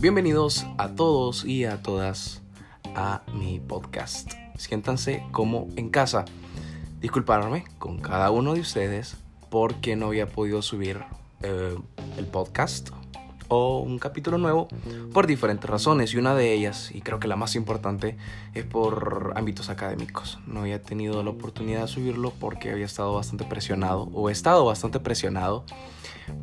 Bienvenidos a todos y a todas a mi podcast. Siéntanse como en casa. Disculparme con cada uno de ustedes porque no había podido subir eh, el podcast o un capítulo nuevo por diferentes razones y una de ellas, y creo que la más importante, es por ámbitos académicos. No había tenido la oportunidad de subirlo porque había estado bastante presionado o he estado bastante presionado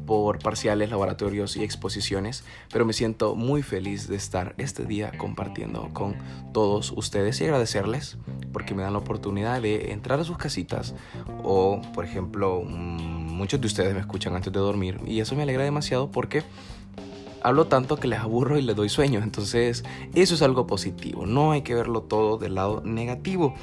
por parciales, laboratorios y exposiciones, pero me siento muy feliz de estar este día compartiendo con todos ustedes y agradecerles porque me dan la oportunidad de entrar a sus casitas o, por ejemplo, mm, muchos de ustedes me escuchan antes de dormir y eso me alegra demasiado porque hablo tanto que les aburro y les doy sueño. Entonces, eso es algo positivo. No hay que verlo todo del lado negativo.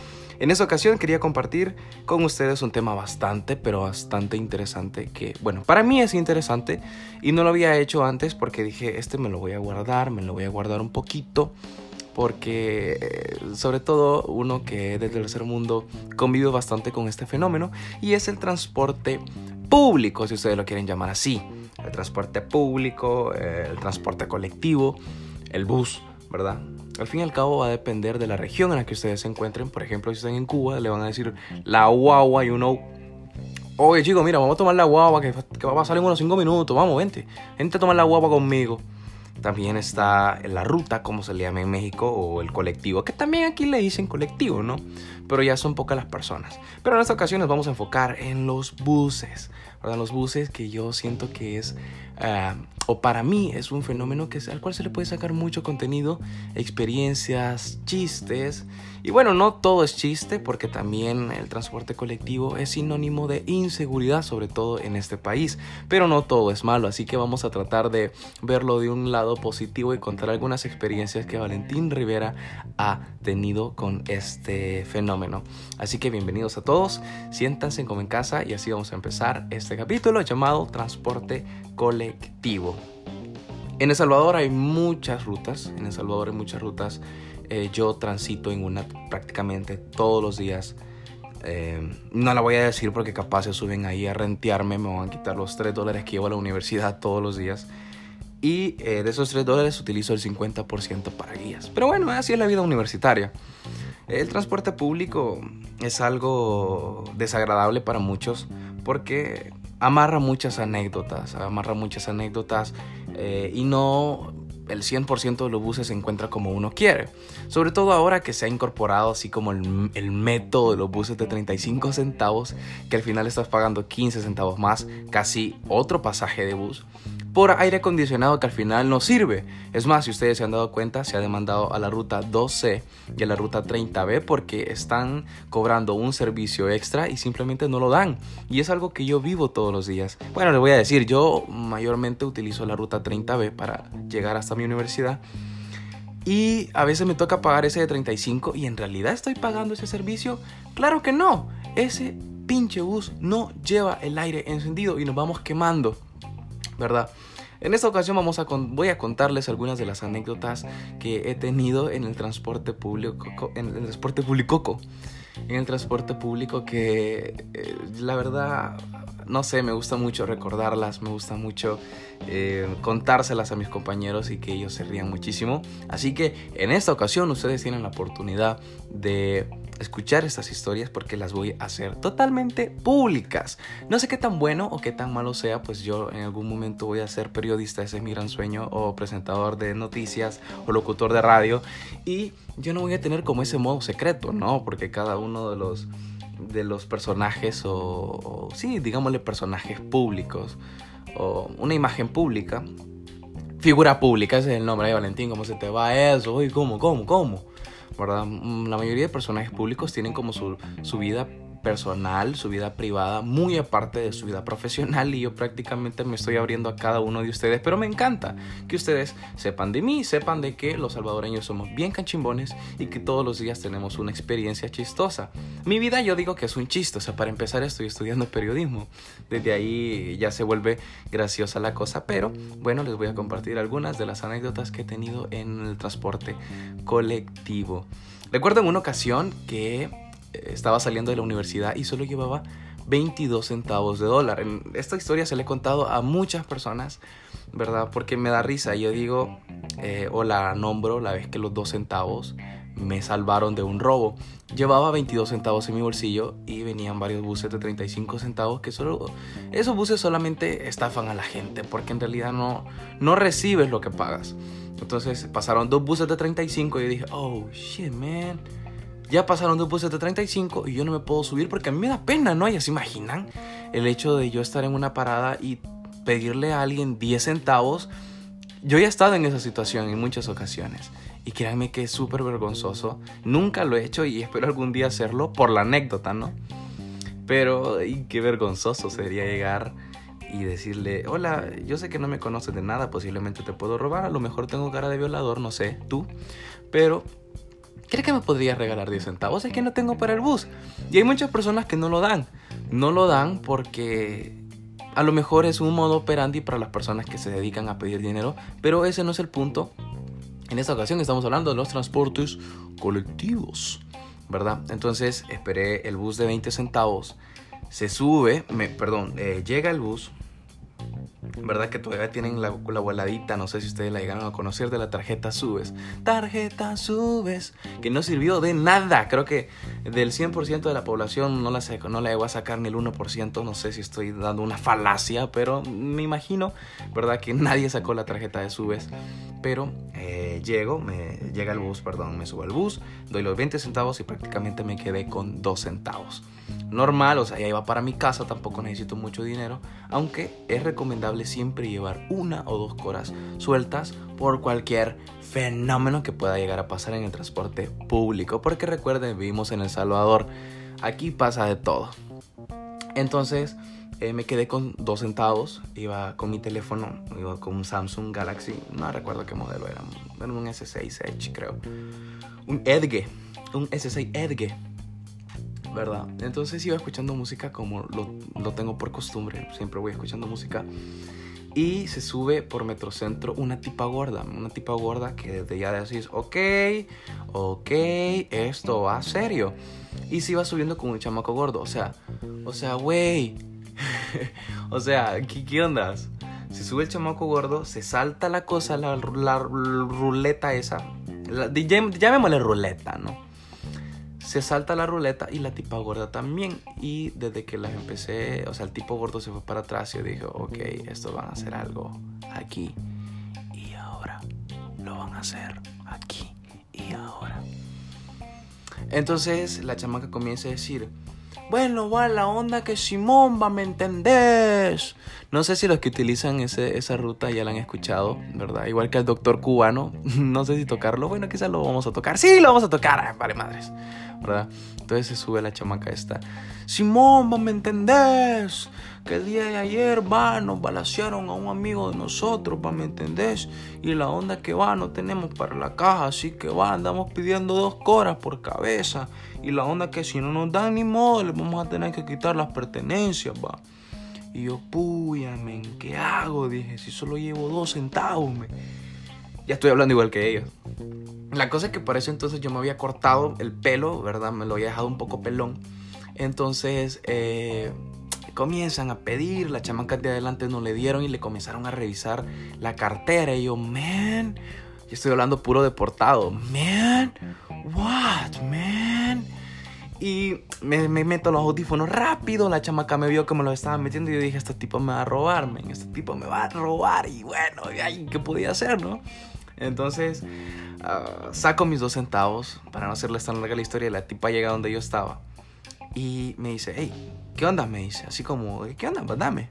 En esta ocasión quería compartir con ustedes un tema bastante, pero bastante interesante que, bueno, para mí es interesante y no lo había hecho antes porque dije, este me lo voy a guardar, me lo voy a guardar un poquito porque eh, sobre todo uno que desde el tercer mundo convive bastante con este fenómeno y es el transporte público, si ustedes lo quieren llamar así. El transporte público, el transporte colectivo, el bus, ¿verdad? Al fin y al cabo va a depender de la región en la que ustedes se encuentren. Por ejemplo, si están en Cuba, le van a decir la guagua, you know. Oye, chicos, mira, vamos a tomar la guagua que, va a pasar en unos 5 minutos. Vamos, vente. Vente a tomar la guagua conmigo. También está la ruta, como se le llama en México, o el colectivo, que también aquí le dicen colectivo, ¿no? Pero ya son pocas las personas. Pero en esta ocasión nos vamos a enfocar en los buses, ¿verdad? Los buses que yo siento que es, ah, o para mí es un fenómeno que, al cual se le puede sacar mucho contenido, experiencias, chistes. Y bueno, no todo es chiste, porque también el transporte colectivo es sinónimo de inseguridad, sobre todo en este país. Pero no todo es malo, así que vamos a tratar de verlo de un lado positivo y contar algunas experiencias que Valentín Rivera ha tenido con este fenómeno. Así que bienvenidos a todos, siéntanse como en casa y así vamos a empezar este capítulo llamado Transporte. En El Salvador hay muchas rutas, en El Salvador hay muchas rutas. Eh, yo transito en una prácticamente todos los días. Eh, no la voy a decir porque capaz se suben ahí a rentearme, me van a quitar los 3 dólares que llevo a la universidad todos los días. Y eh, de esos 3 dólares utilizo el 50% para guías. Pero bueno, así es la vida universitaria. El transporte público es algo desagradable para muchos porque amarra muchas anécdotas, amarra muchas anécdotas eh, y no el 100% de los buses se encuentra como uno quiere. Sobre todo ahora que se ha incorporado así como el, el, método de los buses de 35 centavos, que al final estás pagando 15 centavos más, casi otro pasaje de bus por aire acondicionado que al final no sirve. Es más, si ustedes se han dado cuenta, se ha demandado a la ruta 12 y a la ruta 30B porque están cobrando un servicio extra y simplemente no lo dan. Y es algo que yo vivo todos los días. Bueno, les voy a decir, yo mayormente utilizo la ruta 30B para llegar hasta mi universidad. Y a veces me toca pagar ese de 35 y en realidad estoy pagando ese servicio. Claro que no. Ese pinche bus no lleva el aire encendido y nos vamos quemando. ¿Verdad? En esta ocasión vamos a voy a contarles algunas de las anécdotas que he tenido en el transporte público, en el transporte público, en el transporte público que eh, la verdad no sé, me gusta mucho recordarlas, me gusta mucho eh, contárselas a mis compañeros y que ellos se rían muchísimo. Así que en esta ocasión ustedes tienen la oportunidad de escuchar estas historias porque las voy a hacer totalmente públicas. No sé qué tan bueno o qué tan malo sea, pues yo en algún momento voy a ser periodista, ese es mi gran sueño, o presentador de noticias o locutor de radio. Y yo no voy a tener como ese modo secreto, ¿no? Porque cada uno de los, de los personajes o, o sí, digámosle personajes públicos o una imagen pública figura pública, ese es el nombre de Valentín, ¿cómo se te va eso? Uy, ¿cómo, cómo, cómo? ¿Verdad? Mm, la mayoría de personajes públicos tienen como su, su vida personal, su vida privada, muy aparte de su vida profesional y yo prácticamente me estoy abriendo a cada uno de ustedes, pero me encanta que ustedes sepan de mí, sepan de que los salvadoreños somos bien canchimbones y que todos los días tenemos una experiencia chistosa. Mi vida yo digo que es un chiste, o sea, para empezar estoy estudiando periodismo, desde ahí ya se vuelve graciosa la cosa, pero bueno, les voy a compartir algunas de las anécdotas que he tenido en el transporte colectivo. Recuerdo en una ocasión que estaba saliendo de la universidad y solo llevaba 22 centavos de dólar. En esta historia se le he contado a muchas personas, ¿verdad? Porque me da risa. Yo digo, eh, o la nombro la vez que los dos centavos me salvaron de un robo. Llevaba 22 centavos en mi bolsillo y venían varios buses de 35 centavos que solo esos buses solamente estafan a la gente porque en realidad no no recibes lo que pagas. Entonces pasaron dos buses de 35 y yo dije, "Oh, shit, man." Ya pasaron dos buses de 35 y yo no me puedo subir porque a mí me da pena, ¿no? Ya se imaginan el hecho de yo estar en una parada y pedirle a alguien 10 centavos. Yo ya he estado en esa situación en muchas ocasiones. Y créanme que es súper vergonzoso. Nunca lo he hecho y espero algún día hacerlo por la anécdota, ¿no? Pero y qué vergonzoso sería llegar y decirle, hola, yo sé que no me conoces de nada, posiblemente te puedo robar, a lo mejor tengo cara de violador, no sé, tú, pero ¿crees que me podrías regalar 10 centavos? Es que no tengo para el bus. Y hay muchas personas que no lo dan. No lo dan porque a lo mejor es un modo operandi para las personas que se dedican a pedir dinero, pero ese no es el punto. En esta ocasión estamos hablando de los transportes colectivos, ¿verdad? Entonces esperé el bus de 20 centavos, se sube, me, perdón, eh, llega el bus, ¿verdad? Que todavía tienen la, la voladita, no sé si ustedes la llegaron a conocer, de la tarjeta Subes. Tarjeta Subes, que no sirvió de nada. Creo que del 100% de la población no la, no la a sacar ni el 1%. No sé si estoy dando una falacia, pero me imagino, ¿verdad? Que nadie sacó la tarjeta de Subes. Pero eh, llego, me llega el bus, perdón, me subo al bus, doy los 20 centavos y prácticamente me quedé con 2 centavos normal, o sea, ya iba para mi casa, tampoco necesito mucho dinero, aunque es recomendable siempre llevar una o dos coras sueltas por cualquier fenómeno que pueda llegar a pasar en el transporte público, porque recuerden, vivimos en El Salvador, aquí pasa de todo. Entonces, eh, me quedé con dos centavos, iba con mi teléfono, iba con un Samsung Galaxy, no recuerdo qué modelo era, era un S6 Edge creo, un Edge, un S6 Edge ¿verdad? Entonces iba escuchando música como lo, tengo por costumbre, siempre voy escuchando música. Y se sube por Metrocentro una tipa gorda, una tipa gorda que desde ya decís, ok, ok, esto va serio. Y se iba subiendo con un chamaco gordo, o sea, o sea, güey, o sea, ¿qué, ¿qué ondas? Se sube el chamaco gordo, se salta la cosa, la, ruleta esa, la, llamémosle ruleta, ¿no? Se salta la ruleta y la tipa gorda también. Y desde que las empecé, o sea, el tipo gordo se fue para atrás y yo dije, ok, esto van a hacer algo aquí y ahora. Lo van a hacer aquí y ahora. Entonces la chamaca comienza a decir, bueno, va la onda que Simón va, ¿me entendés? No sé si los que utilizan ese, esa ruta ya la han escuchado, ¿verdad? Igual que el doctor cubano, no sé si tocarlo, bueno, quizás lo vamos a tocar. Sí, lo vamos a tocar, vale madres. ¿verdad? Entonces se sube la chamaca esta. Simón, ¿me entendés? Que el día de ayer, va, nos balasearon a un amigo de nosotros, ¿va, me entendés? Y la onda que va, no tenemos para la caja, así que va, andamos pidiendo dos coras por cabeza. Y la onda que si no nos dan ni modo, le vamos a tener que quitar las pertenencias, va. Y yo, puya, ¿qué hago? Dije, si solo llevo dos centavos, me. Ya estoy hablando igual que ellos. La cosa es que por eso entonces yo me había cortado el pelo, ¿verdad? Me lo había dejado un poco pelón. Entonces eh, comienzan a pedir, la chamaca de adelante no le dieron y le comenzaron a revisar la cartera. Y yo, man, yo estoy hablando puro deportado. Man, what, man. Y me, meto los audífonos rápido. La chamaca me vio que me los estaba metiendo. Y yo dije: Este tipo me va a robar, man. Este tipo me va a robar. Y bueno, ¿qué podía hacer, no? Entonces ah, saco mis dos centavos para no hacerles tan larga la historia. La tipa llega donde yo estaba y me dice, hey, ¿qué onda? Me dice, así como, ¿qué onda? Pues dame.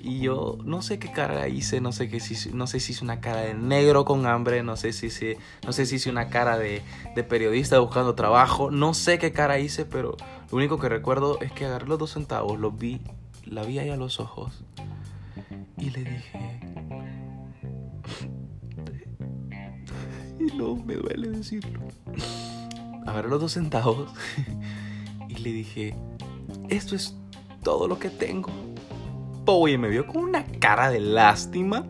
Y yo no sé qué cara hice, no sé, qué, no sé si hice una cara de negro con hambre, no sé si, si no sé si hice una cara de, de periodista buscando trabajo, no sé qué cara hice, pero lo único que recuerdo es que agarré los dos centavos, los vi, la vi ahí a los ojos y le dije, y no me duele decirlo. Agarré los dos centavos le dije, esto es todo lo que tengo. Y me vio con una cara de lástima.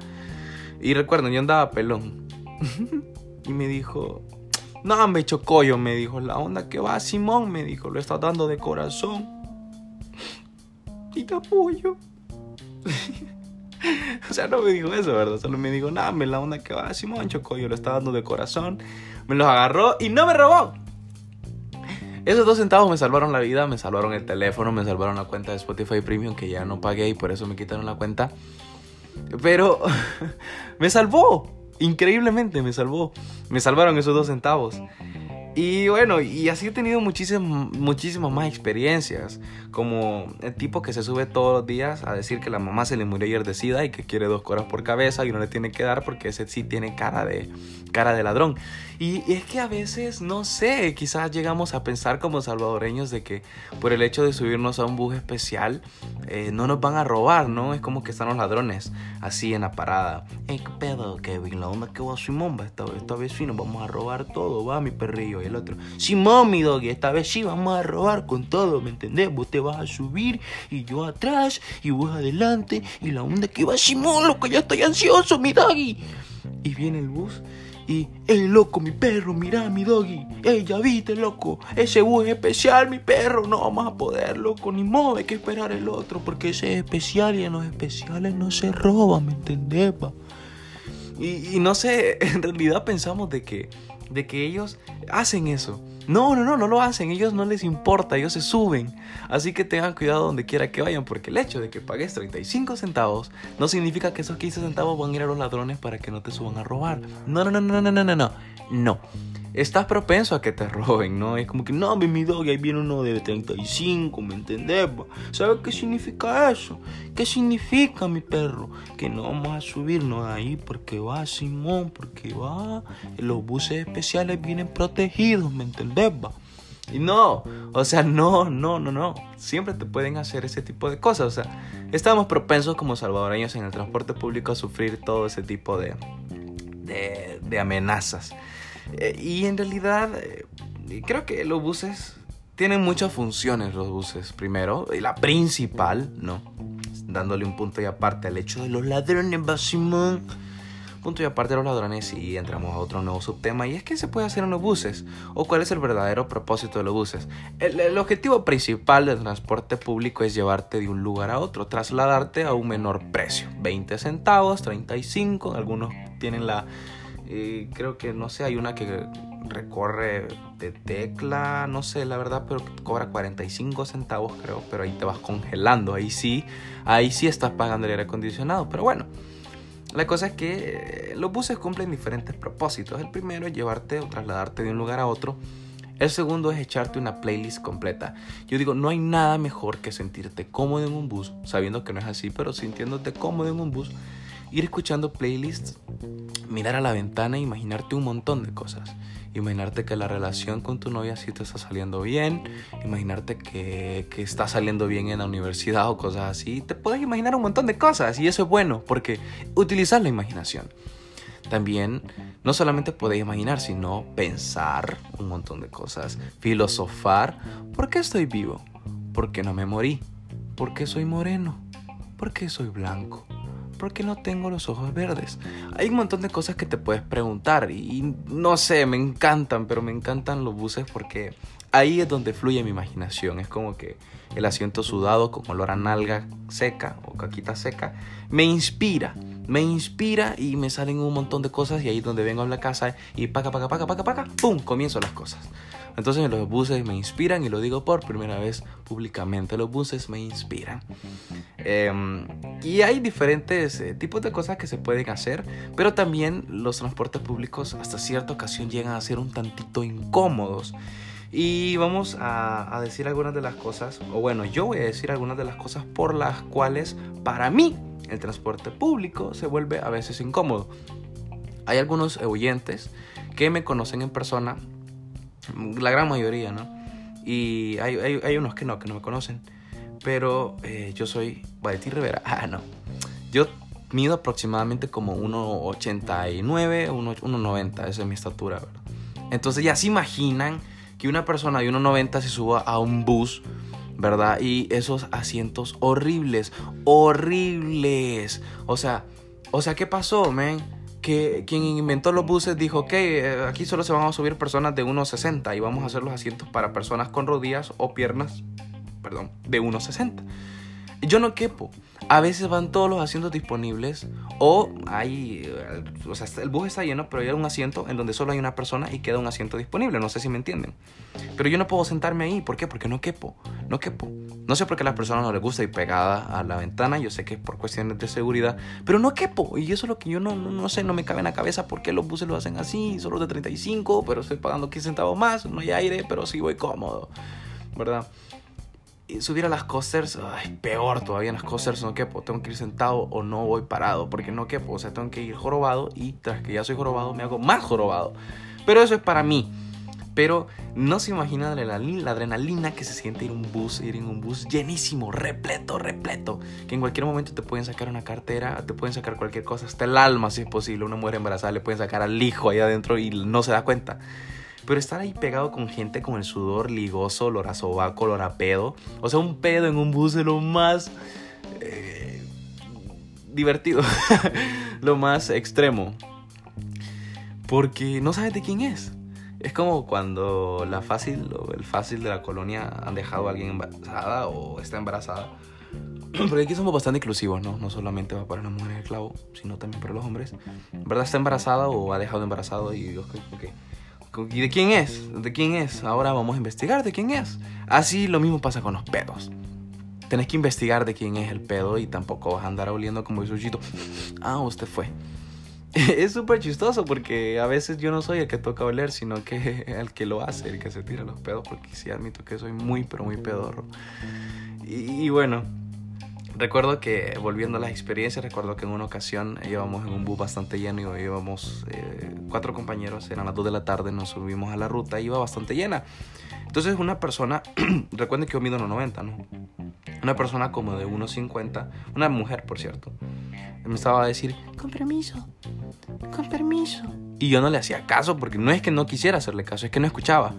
Y recuerden, yo andaba pelón. y me dijo, no, me chocollo, me dijo, la onda que va, Simón, me dijo, lo está dando de corazón. y te apoyo. o sea, no me dijo eso, ¿verdad? Solo me dijo, nada, me la onda que va, Simón Choco, yo lo estaba dando de corazón. Me los agarró y no me robó. Esos dos centavos me salvaron la vida, me salvaron el teléfono, me salvaron la cuenta de Spotify Premium que ya no pagué y por eso me quitaron la cuenta. Pero me salvó, increíblemente me salvó. Me salvaron esos dos centavos. Y bueno, y así he tenido muchísimas, muchísimas más experiencias. Como el tipo que se sube todos los días a decir que la mamá se le murió ayer de sida y que quiere dos coras por cabeza y no le tiene que dar porque ese sí tiene cara de, cara de ladrón. Y, es que a veces, no sé, quizás llegamos a pensar como salvadoreños de que por el hecho de subirnos a un bus especial eh, no nos van a robar, ¿no? Es como que están los ladrones así en la parada. Ey, ¿qué pedo, Kevin? La onda que va Simón, va, esta, esta vez sí nos vamos a robar todo, va, mi perrillo. Y el otro, Simón, mi doggy, esta vez sí vamos a robar con todo, ¿me entendés? Te vas a subir y yo atrás y vos adelante y la onda que va Simón, loco, ya estoy ansioso, mi doggy. Y viene el bus y, ey, loco, mi perro, mira mi doggy. Ey, ya viste, loco. Ese bus es especial, mi perro. No vamos a poder, loco. Ni modo, hay que esperar el otro. Porque ese es especial y en los especiales no se roba, ¿me entendés, pa? Y, y no sé, en realidad pensamos de que, de que ellos hacen eso. No, no, no, no lo hacen, ellos no les importa, ellos se suben. Así que tengan cuidado donde quiera que vayan, porque el hecho de que pagues 35 centavos no significa que esos 15 centavos van a ir a los ladrones para que no te suban a robar. No, no, no, no, no, no, no, no. No estás propenso a que te roben, ¿no? Es como que, no, mi dog, ahí viene uno de 35, ¿me entendés? ¿Sabes qué significa eso? ¿Qué significa, mi perro? Que no vamos a subirnos ahí porque va Simón, porque va. Los buses especiales vienen protegidos, ¿me entendés? Y no, o sea, no, no, no, no. Siempre te pueden hacer ese tipo de cosas. O sea, estamos propensos como salvadoreños en el transporte público a sufrir todo ese tipo de, de, de amenazas. Eh, y en realidad, eh, creo que los buses tienen muchas funciones, los buses. Primero, y la principal, ¿no? Dándole un punto y aparte al hecho de los ladrones, Basimón. Punto y aparte de los ladrones y entramos a otro nuevo subtema y es que se puede hacer en los buses o cuál es el verdadero propósito de los buses. El, el, objetivo principal del transporte público es llevarte de un lugar a otro, trasladarte a un menor precio, 20 centavos, 35, algunos tienen la creo que, no sé, hay una que recorre de tecla, no sé la verdad, pero cobra 45 centavos creo, pero ahí te vas congelando, ahí sí, ahí sí estás pagando el aire acondicionado, pero bueno. La cosa es que eh, los buses cumplen diferentes propósitos. El primero es llevarte o trasladarte de un lugar a otro. El segundo es echarte una playlist completa. Yo digo, no hay nada mejor que sentirte cómodo en un bus, sabiendo que no es así, pero sintiéndote cómodo en un bus ir escuchando playlists, mirar a la ventana e imaginarte un montón de cosas. Imaginarte que la relación con tu novia sí te está saliendo bien, imaginarte que, que está saliendo bien en la universidad o cosas así. Te puedes imaginar un montón de cosas y eso es bueno porque utilizar la imaginación. También no solamente podéis imaginar, sino pensar un montón de cosas, filosofar. ¿Por qué estoy vivo? ¿Por qué no me morí? ¿Por qué soy moreno? ¿Por qué soy blanco? ¿Por qué no tengo los ojos verdes? Hay un montón de cosas que te puedes preguntar y, no sé, me encantan, pero me encantan los buses porque ahí es donde fluye mi imaginación. Es como que el asiento sudado con olor a nalga seca o caquita seca me inspira. Me inspira y me salen un montón de cosas y ahí es donde vengo a la casa y paca, paca, paca, paca, paca, ¡pum! Comienzo las cosas. Entonces los buses me inspiran y lo digo por primera vez públicamente, los buses me inspiran. Em, y hay diferentes eh, tipos de cosas que se pueden hacer, pero también los transportes públicos hasta cierta ocasión llegan a ser un tantito incómodos. Y vamos a, a, decir algunas de las cosas, o bueno, yo voy a decir algunas de las cosas por las cuales para mí el transporte público se vuelve a veces incómodo. Hay algunos oyentes que me conocen en persona la gran mayoría, ¿no? Y hay, hay, hay unos que no, que no me conocen. Pero eh, yo soy Valentín Rivera. Ah, no. Yo mido aproximadamente como 1,89, 1,90. Esa es mi estatura, ¿verdad? Entonces ya se imaginan que una persona de 1,90 se suba a un bus, ¿verdad? Y esos asientos horribles, horribles. O sea, o sea, ¿qué pasó, men? Que quien inventó los buses dijo, que eh, aquí solo se van a subir personas de 1,60 y vamos a hacer los asientos para personas con rodillas o piernas, perdón, de 1,60. Yo no quepo. A veces van todos los asientos disponibles o hay, eh, o sea, el bus está lleno, pero hay un asiento en donde solo hay una persona y queda un asiento disponible. No sé si me entienden. Pero yo no puedo sentarme ahí. ¿Por qué? Porque no quepo. No quepo. No sé por qué a las personas no les gusta ir pegada a la ventana. Yo sé que es por cuestiones de seguridad. Pero no quepo. Y eso es lo que yo no, no, no sé, no me cabe en la cabeza por qué los buses lo hacen así. Solo de 35, pero estoy pagando 15 centavos más. No hay aire, pero sí voy cómodo. ¿Verdad? Subir a las coasters, ay, peor todavía en las coasters, no quepo, tengo que ir sentado o no voy parado, porque no quepo, o sea, tengo que ir jorobado y tras que ya soy jorobado me hago más jorobado. Pero eso es para mí. Pero no se imagina la adrenalina, que se siente ir un bus, ir en un bus llenísimo, repleto, repleto. Que en cualquier momento te pueden sacar una cartera, te pueden sacar cualquier cosa, hasta el alma si es posible. Una mujer embarazada le pueden sacar al hijo ahí adentro y no se da cuenta. Pero estar ahí pegado con gente con el sudor ligoso, olor a sobaco, olor pedo. O sea, un pedo en un bus de lo más eh, divertido, lo más extremo. Porque no sabes de quién es. Es como cuando la fácil o el fácil de la colonia han dejado a alguien embarazada o está embarazada. Porque aquí somos bastante inclusivos, ¿no? No solamente va para una mujer esclavo, sino también para los hombres. ¿Verdad? Está embarazada o ha dejado embarazado y ok, ok. ¿Y de quién es? ¿De quién es? Ahora vamos a investigar de quién es. Así lo mismo pasa con los pedos. Tenés que investigar de quién es el pedo y tampoco vas a andar oliendo como el sushito. Ah, usted fue. Es súper chistoso porque a veces yo no soy el que toca oler, sino que el que lo hace, el que se tira los pedos, porque sí admito que soy muy, pero muy pedorro. Y bueno, Recuerdo que, volviendo a las experiencias, recuerdo que en una ocasión íbamos en un bus bastante lleno y íbamos eh, cuatro compañeros, eran las 2 de la tarde, nos subimos a la ruta iba bastante llena. Entonces una persona, recuerden que yo mido 1,90, ¿no? Una persona como de 1,50, una mujer por cierto, me estaba a decir, con permiso, con permiso. Y yo no le hacía caso porque no es que no quisiera hacerle caso, es que no escuchaba.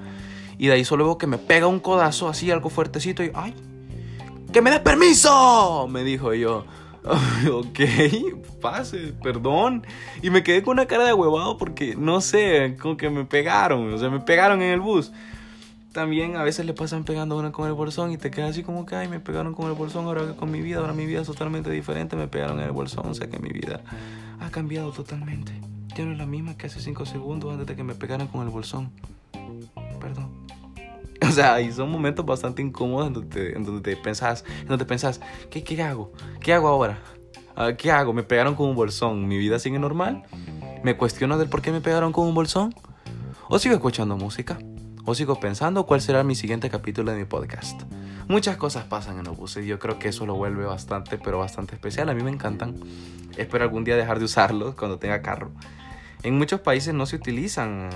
Y de ahí solo veo que me pega un codazo así, algo fuertecito y, ay, ¡Que me des permiso! Me dijo yo. ok, pase, perdón. Y me quedé con una cara de huevado porque, no sé, como que me pegaron. O sea, me pegaron en el bus. También a veces le pasan pegando una con el bolsón y te quedas así como que, ay, me pegaron con el bolsón, ahora con mi vida, ahora mi vida es totalmente diferente, me pegaron en el bolsón, o sea que mi vida ha cambiado totalmente. Ya no es la misma que hace 5 segundos antes de que me pegaran con el bolsón. Sea, y son momentos bastante incómodos en donde te, en donde te pensás, en donde pensás, ¿qué, ¿qué hago? ¿Qué hago ahora? Ah, ¿Qué hago? ¿Me pegaron con un bolsón? ¿Mi vida sigue normal? ¿Me cuestiono del por qué me pegaron con un bolsón? ¿O sigo escuchando música? ¿O sigo pensando cuál será mi siguiente capítulo de mi podcast? Muchas cosas pasan en los buses y yo creo que eso lo vuelve bastante, pero bastante especial. A mí me encantan. Espero algún día dejar de usarlos cuando tenga carro. En muchos países no se utilizan,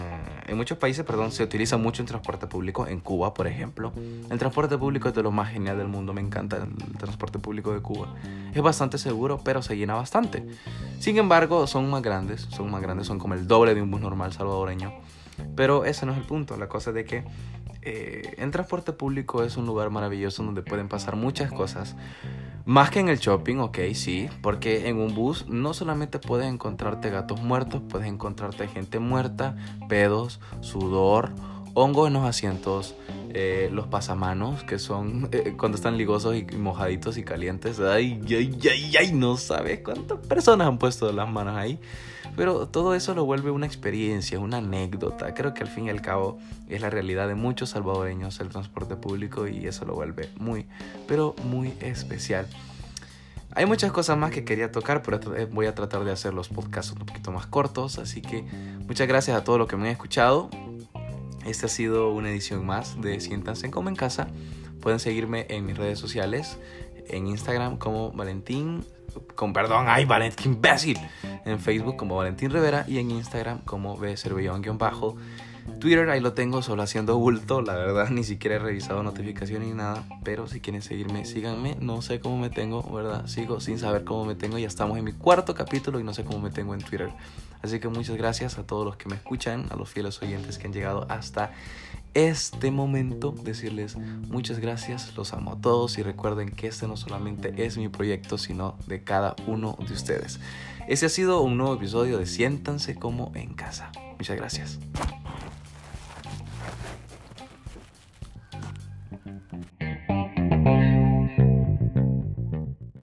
en muchos países, perdón, se utiliza mucho el transporte público. En Cuba, por ejemplo, el transporte público es de lo más genial del mundo. Me encanta el transporte público de Cuba. Es bastante seguro, pero se llena bastante. Sin embargo, son más grandes, son más grandes, son como el doble de un bus normal salvadoreño. Pero ese no es el punto. La cosa es de que eh, el transporte público es un lugar maravilloso donde pueden pasar muchas cosas. Más que en el shopping, ok, sí, porque en un bus no solamente puedes encontrarte gatos muertos, puedes encontrarte gente muerta, pedos, sudor, hongos en los asientos, eh, los pasamanos, que son eh, cuando están ligosos y mojaditos y calientes. Ay, ay, ay, ay, no sabes cuántas personas han puesto las manos ahí. Pero todo eso lo vuelve una experiencia, una anécdota. Creo que al fin y al cabo es la realidad de muchos salvadoreños el transporte público y eso lo vuelve muy, pero muy especial. Hay muchas cosas más que quería tocar, pero voy a tratar de hacer los podcasts un poquito más cortos. Así que muchas gracias a todos los que me han escuchado. Esta ha sido una edición más de Siéntanse como en casa. Pueden seguirme en mis redes sociales, en Instagram como Valentín con perdón, ay, Valentín imbécil. En Facebook como Valentín Rivera y en Instagram como B bajo Twitter ahí lo tengo solo haciendo bulto, la verdad ni siquiera he revisado notificaciones ni nada, pero si quieren seguirme, síganme, no sé cómo me tengo, ¿verdad? Sigo sin saber cómo me tengo, ya estamos en mi cuarto capítulo y no sé cómo me tengo en Twitter. Así que muchas gracias a todos los que me escuchan, a los fieles oyentes que han llegado hasta este momento decirles muchas gracias, los amo a todos y recuerden que este no solamente es mi proyecto, sino de cada uno de ustedes. Ese ha sido un nuevo episodio de Siéntanse como en casa. Muchas gracias.